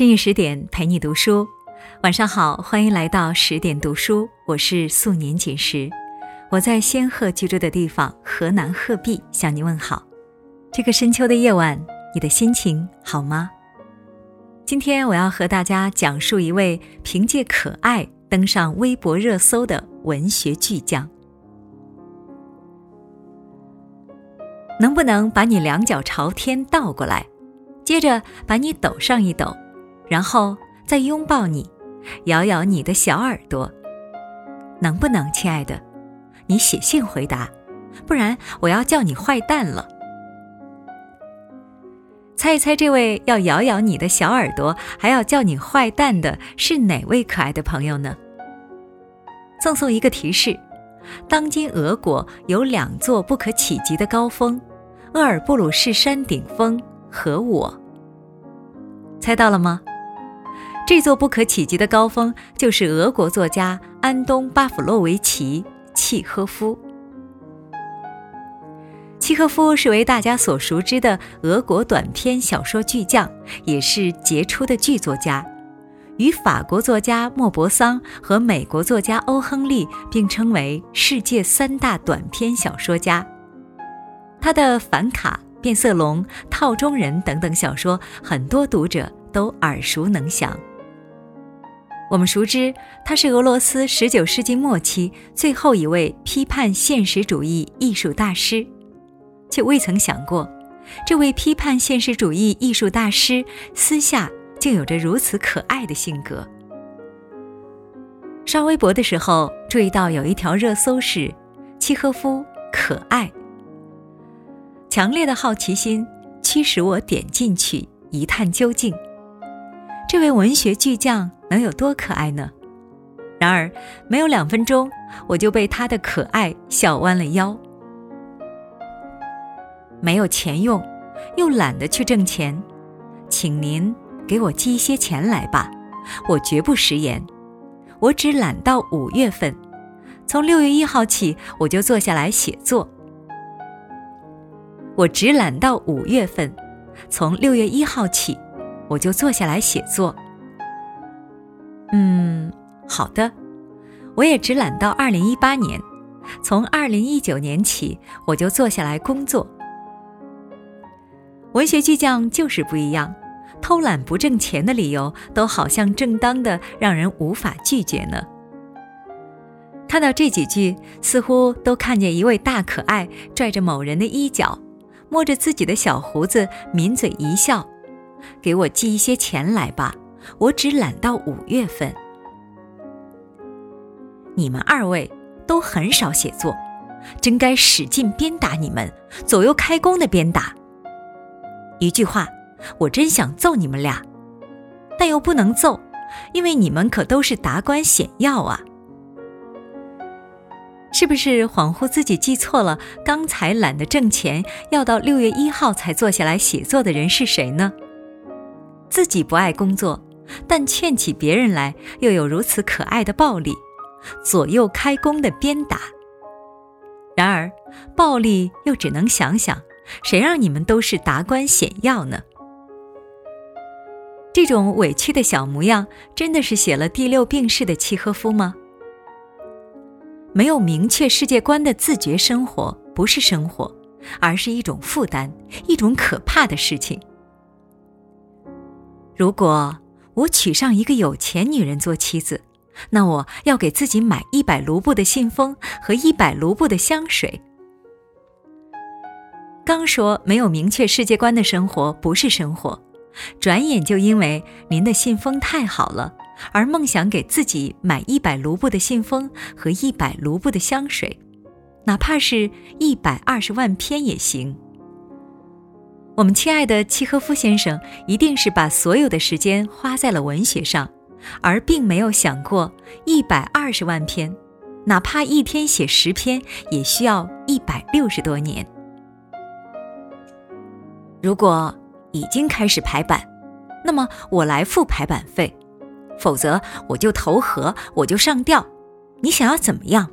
深夜十点陪你读书，晚上好，欢迎来到十点读书，我是素年锦时，我在仙鹤居住的地方河南鹤壁向你问好。这个深秋的夜晚，你的心情好吗？今天我要和大家讲述一位凭借可爱登上微博热搜的文学巨匠。能不能把你两脚朝天倒过来，接着把你抖上一抖？然后再拥抱你，咬咬你的小耳朵，能不能，亲爱的？你写信回答，不然我要叫你坏蛋了。猜一猜，这位要咬咬你的小耳朵，还要叫你坏蛋的是哪位可爱的朋友呢？赠送一个提示：当今俄国有两座不可企及的高峰，鄂尔布鲁士山顶峰和我。猜到了吗？这座不可企及的高峰，就是俄国作家安东·巴甫洛维奇·契诃夫。契诃夫是为大家所熟知的俄国短篇小说巨匠，也是杰出的剧作家，与法国作家莫泊桑和美国作家欧·亨利并称为世界三大短篇小说家。他的《反卡》《变色龙》《套中人》等等小说，很多读者都耳熟能详。我们熟知他是俄罗斯十九世纪末期最后一位批判现实主义艺术大师，却未曾想过，这位批判现实主义艺术大师私下竟有着如此可爱的性格。刷微博的时候，注意到有一条热搜是“契诃夫可爱”，强烈的好奇心驱使我点进去一探究竟。这位文学巨匠。能有多可爱呢？然而，没有两分钟，我就被他的可爱笑弯了腰。没有钱用，又懒得去挣钱，请您给我寄一些钱来吧。我绝不食言，我只懒到五月份，从六月一号起我就坐下来写作。我只懒到五月份，从六月一号起我就坐下来写作。嗯，好的，我也只懒到二零一八年，从二零一九年起我就坐下来工作。文学巨匠就是不一样，偷懒不挣钱的理由都好像正当的，让人无法拒绝呢。看到这几句，似乎都看见一位大可爱拽着某人的衣角，摸着自己的小胡子，抿嘴一笑：“给我寄一些钱来吧。”我只懒到五月份。你们二位都很少写作，真该使劲鞭打你们，左右开弓的鞭打。一句话，我真想揍你们俩，但又不能揍，因为你们可都是达官显要啊！是不是恍惚自己记错了？刚才懒得挣钱，要到六月一号才坐下来写作的人是谁呢？自己不爱工作。但劝起别人来，又有如此可爱的暴力，左右开弓的鞭打。然而，暴力又只能想想，谁让你们都是达官显要呢？这种委屈的小模样，真的是写了第六病逝的契诃夫吗？没有明确世界观的自觉生活，不是生活，而是一种负担，一种可怕的事情。如果。我娶上一个有钱女人做妻子，那我要给自己买一百卢布的信封和一百卢布的香水。刚说没有明确世界观的生活不是生活，转眼就因为您的信封太好了，而梦想给自己买一百卢布的信封和一百卢布的香水，哪怕是一百二十万篇也行。我们亲爱的契诃夫先生一定是把所有的时间花在了文学上，而并没有想过一百二十万篇，哪怕一天写十篇也需要一百六十多年。如果已经开始排版，那么我来付排版费，否则我就投河，我就上吊。你想要怎么样？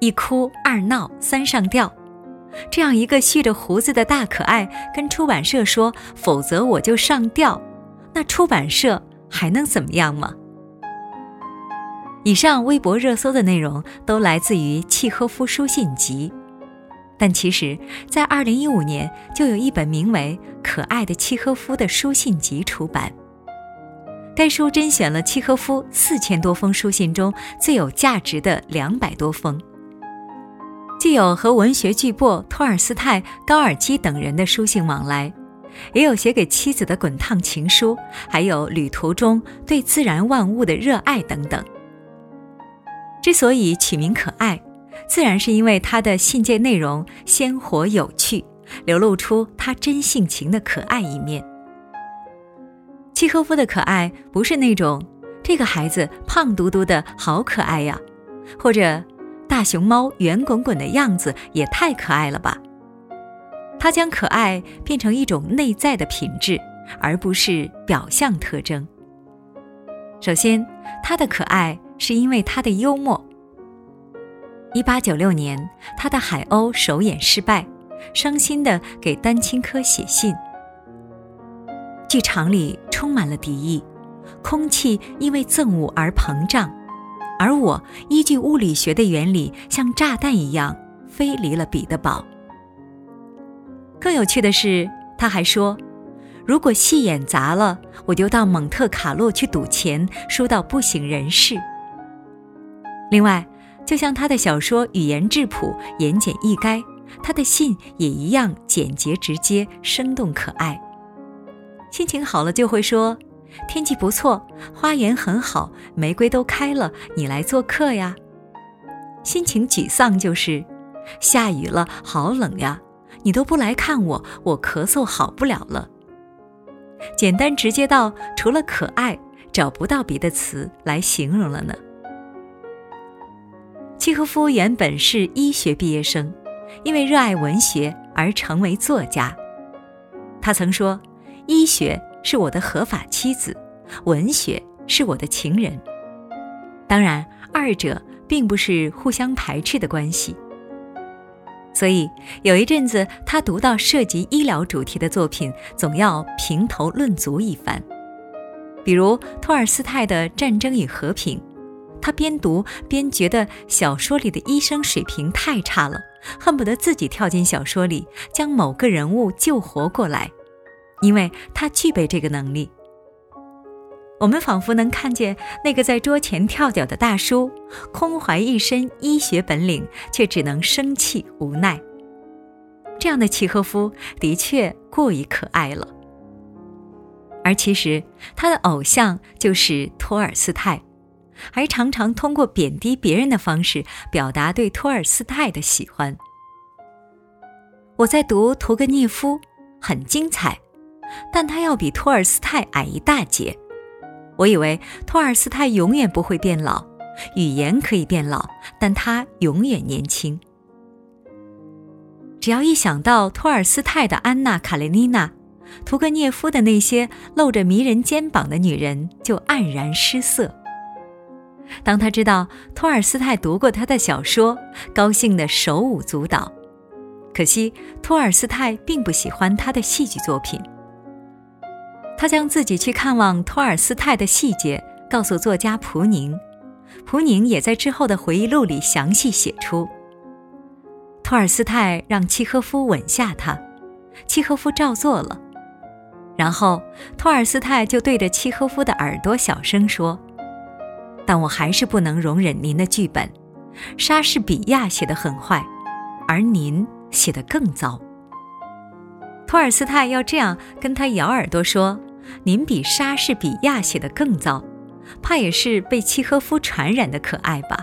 一哭二闹三上吊。这样一个蓄着胡子的大可爱，跟出版社说：“否则我就上吊。”那出版社还能怎么样吗？以上微博热搜的内容都来自于契诃夫书信集，但其实，在二零一五年就有一本名为《可爱的契诃夫》的书信集出版。该书甄选了契诃夫四千多封书信中最有价值的两百多封，既有和文学巨擘托尔斯泰、高尔基等人的书信往来，也有写给妻子的滚烫情书，还有旅途中对自然万物的热爱等等。之所以取名可爱，自然是因为他的信件内容鲜活有趣，流露出他真性情的可爱一面。契诃夫的可爱不是那种这个孩子胖嘟嘟的好可爱呀，或者大熊猫圆滚滚的样子也太可爱了吧。他将可爱变成一种内在的品质，而不是表象特征。首先，他的可爱。是因为他的幽默。一八九六年，他的海鸥首演失败，伤心的给丹青科写信。剧场里充满了敌意，空气因为憎恶而膨胀，而我依据物理学的原理，像炸弹一样飞离了彼得堡。更有趣的是，他还说，如果戏演砸了，我就到蒙特卡洛去赌钱，输到不省人事。另外，就像他的小说语言质朴、言简意赅，他的信也一样简洁直接、生动可爱。心情好了就会说：“天气不错，花园很好，玫瑰都开了，你来做客呀。”心情沮丧就是：“下雨了，好冷呀，你都不来看我，我咳嗽好不了了。”简单直接到除了可爱，找不到别的词来形容了呢。契诃夫原本是医学毕业生，因为热爱文学而成为作家。他曾说：“医学是我的合法妻子，文学是我的情人。”当然，二者并不是互相排斥的关系。所以有一阵子，他读到涉及医疗主题的作品，总要评头论足一番，比如托尔斯泰的《战争与和平》。他边读边觉得小说里的医生水平太差了，恨不得自己跳进小说里将某个人物救活过来，因为他具备这个能力。我们仿佛能看见那个在桌前跳脚的大叔，空怀一身医学本领，却只能生气无奈。这样的契诃夫的确过于可爱了，而其实他的偶像就是托尔斯泰。还常常通过贬低别人的方式表达对托尔斯泰的喜欢。我在读屠格涅夫，很精彩，但他要比托尔斯泰矮一大截。我以为托尔斯泰永远不会变老，语言可以变老，但他永远年轻。只要一想到托尔斯泰的安娜·卡列尼娜，屠格涅夫的那些露着迷人肩膀的女人，就黯然失色。当他知道托尔斯泰读过他的小说，高兴得手舞足蹈。可惜托尔斯泰并不喜欢他的戏剧作品。他将自己去看望托尔斯泰的细节告诉作家普宁，普宁也在之后的回忆录里详细写出。托尔斯泰让契诃夫吻下他，契诃夫照做了，然后托尔斯泰就对着契诃夫的耳朵小声说。但我还是不能容忍您的剧本，莎士比亚写得很坏，而您写的更糟。托尔斯泰要这样跟他咬耳朵说：“您比莎士比亚写的更糟，怕也是被契诃夫传染的可爱吧。”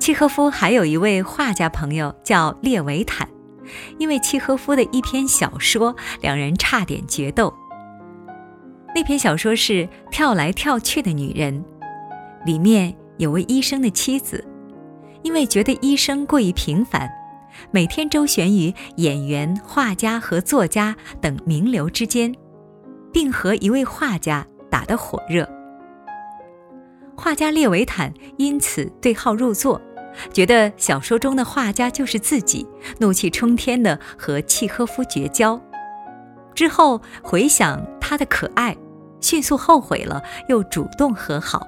契诃夫还有一位画家朋友叫列维坦，因为契诃夫的一篇小说，两人差点决斗。那篇小说是跳来跳去的女人，里面有位医生的妻子，因为觉得医生过于平凡，每天周旋于演员、画家和作家等名流之间，并和一位画家打得火热。画家列维坦因此对号入座，觉得小说中的画家就是自己，怒气冲天的和契诃夫绝交。之后回想。他的可爱，迅速后悔了，又主动和好。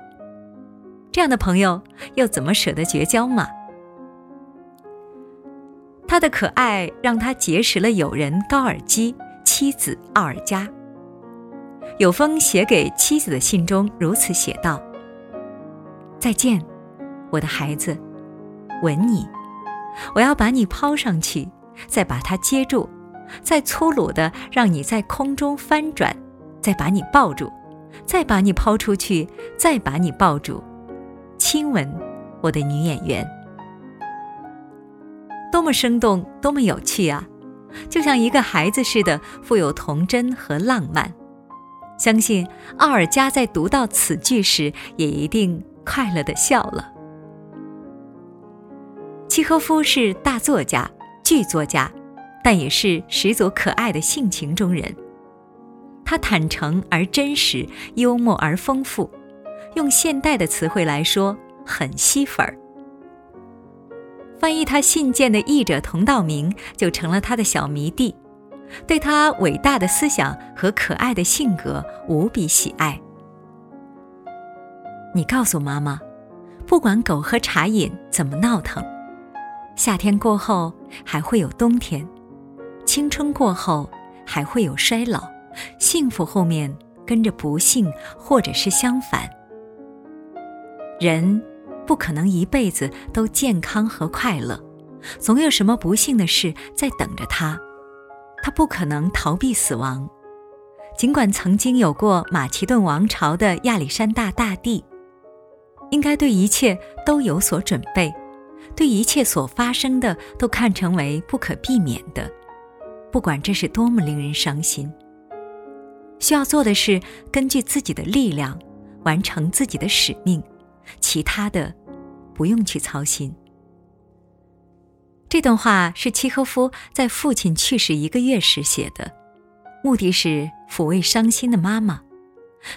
这样的朋友又怎么舍得绝交嘛？他的可爱让他结识了友人高尔基，妻子奥尔加。有封写给妻子的信中如此写道：“再见，我的孩子，吻你，我要把你抛上去，再把它接住，再粗鲁的让你在空中翻转，再把你抱住，再把你抛出去，再把你抱住，亲吻我的女演员。”多么生动，多么有趣啊！就像一个孩子似的，富有童真和浪漫。相信奥尔加在读到此句时，也一定快乐的笑了。契诃夫是大作家、剧作家，但也是十足可爱的性情中人。他坦诚而真实，幽默而丰富，用现代的词汇来说，很吸粉儿。翻译他信件的译者童道明就成了他的小迷弟。对他伟大的思想和可爱的性格无比喜爱。你告诉妈妈，不管狗和茶饮怎么闹腾，夏天过后还会有冬天，青春过后还会有衰老，幸福后面跟着不幸，或者是相反。人不可能一辈子都健康和快乐，总有什么不幸的事在等着他。他不可能逃避死亡，尽管曾经有过马其顿王朝的亚历山大大帝，应该对一切都有所准备，对一切所发生的都看成为不可避免的，不管这是多么令人伤心。需要做的是根据自己的力量完成自己的使命，其他的不用去操心。这段话是契诃夫在父亲去世一个月时写的，目的是抚慰伤心的妈妈，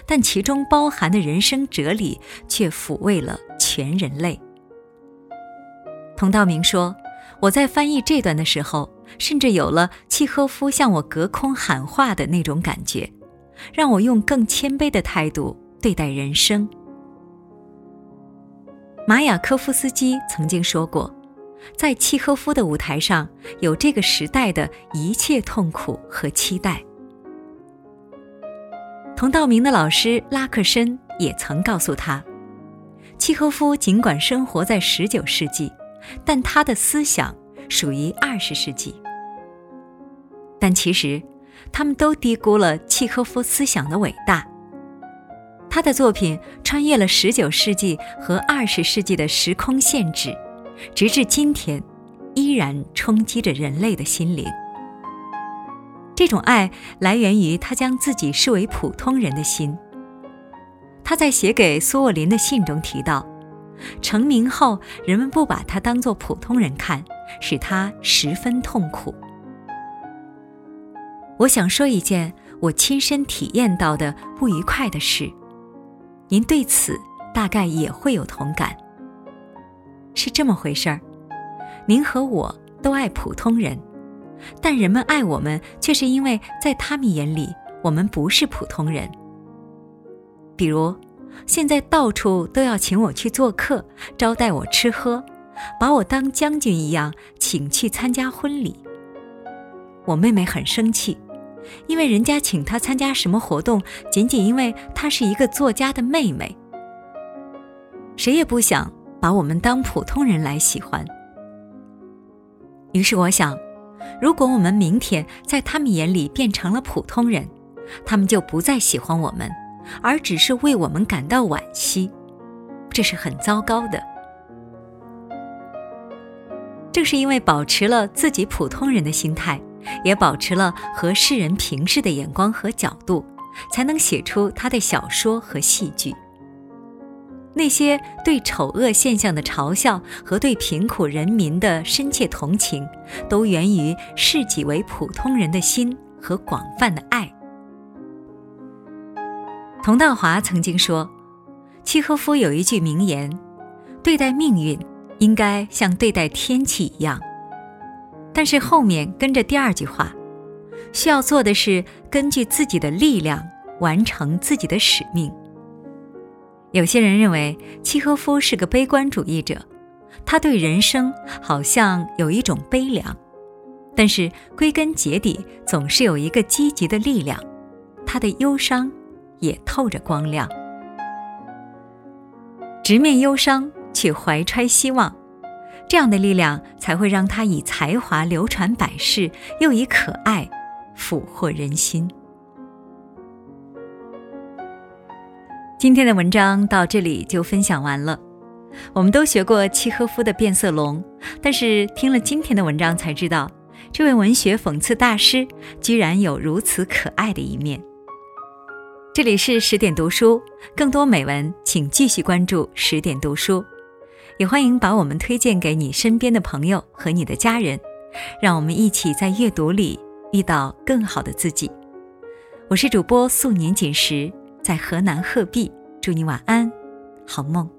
但其中包含的人生哲理却抚慰了全人类。童道明说：“我在翻译这段的时候，甚至有了契诃夫向我隔空喊话的那种感觉，让我用更谦卑的态度对待人生。”马雅科夫斯基曾经说过。在契诃夫的舞台上，有这个时代的一切痛苦和期待。童道明的老师拉克申也曾告诉他，契诃夫尽管生活在十九世纪，但他的思想属于二十世纪。但其实，他们都低估了契诃夫思想的伟大。他的作品穿越了十九世纪和二十世纪的时空限制。直至今天，依然冲击着人类的心灵。这种爱来源于他将自己视为普通人的心。他在写给苏沃林的信中提到，成名后人们不把他当作普通人看，使他十分痛苦。我想说一件我亲身体验到的不愉快的事，您对此大概也会有同感。是这么回事儿，您和我都爱普通人，但人们爱我们，却是因为在他们眼里，我们不是普通人。比如，现在到处都要请我去做客，招待我吃喝，把我当将军一样请去参加婚礼。我妹妹很生气，因为人家请她参加什么活动，仅仅因为她是一个作家的妹妹。谁也不想。把我们当普通人来喜欢。于是我想，如果我们明天在他们眼里变成了普通人，他们就不再喜欢我们，而只是为我们感到惋惜，这是很糟糕的。正是因为保持了自己普通人的心态，也保持了和世人平视的眼光和角度，才能写出他的小说和戏剧。那些对丑恶现象的嘲笑和对贫苦人民的深切同情，都源于视己为普通人的心和广泛的爱。佟道华曾经说，契诃夫有一句名言：“对待命运，应该像对待天气一样。”但是后面跟着第二句话，需要做的是根据自己的力量完成自己的使命。有些人认为契诃夫是个悲观主义者，他对人生好像有一种悲凉，但是归根结底总是有一个积极的力量，他的忧伤也透着光亮。直面忧伤却怀揣希望，这样的力量才会让他以才华流传百世，又以可爱俘获人心。今天的文章到这里就分享完了。我们都学过契诃夫的变色龙，但是听了今天的文章才知道，这位文学讽刺大师居然有如此可爱的一面。这里是十点读书，更多美文请继续关注十点读书，也欢迎把我们推荐给你身边的朋友和你的家人，让我们一起在阅读里遇到更好的自己。我是主播素年锦时。在河南鹤壁，祝你晚安，好梦。